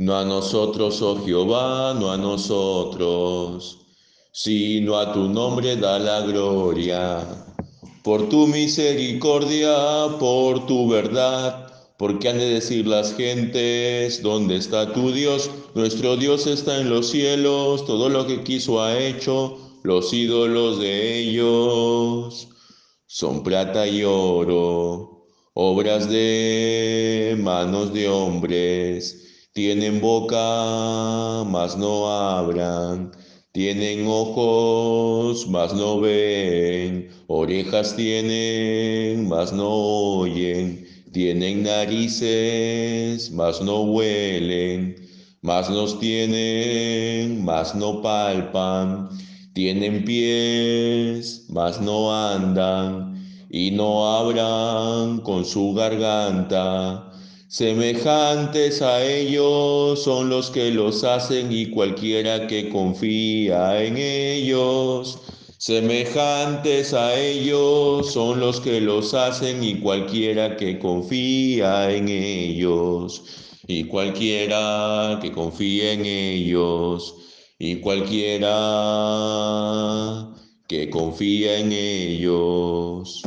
No a nosotros, oh Jehová, no a nosotros, sino a tu nombre da la gloria. Por tu misericordia, por tu verdad, porque han de decir las gentes, ¿dónde está tu Dios? Nuestro Dios está en los cielos, todo lo que quiso ha hecho, los ídolos de ellos son plata y oro, obras de manos de hombres tienen boca, mas no abran. Tienen ojos, mas no ven. Orejas tienen, mas no oyen. Tienen narices, mas no huelen. Mas nos tienen, mas no palpan. Tienen pies, mas no andan. Y no abran con su garganta Semejantes a ellos son los que los hacen y cualquiera que confía en ellos. Semejantes a ellos son los que los hacen y cualquiera que confía en ellos. Y cualquiera que confía en ellos. Y cualquiera que confía en ellos.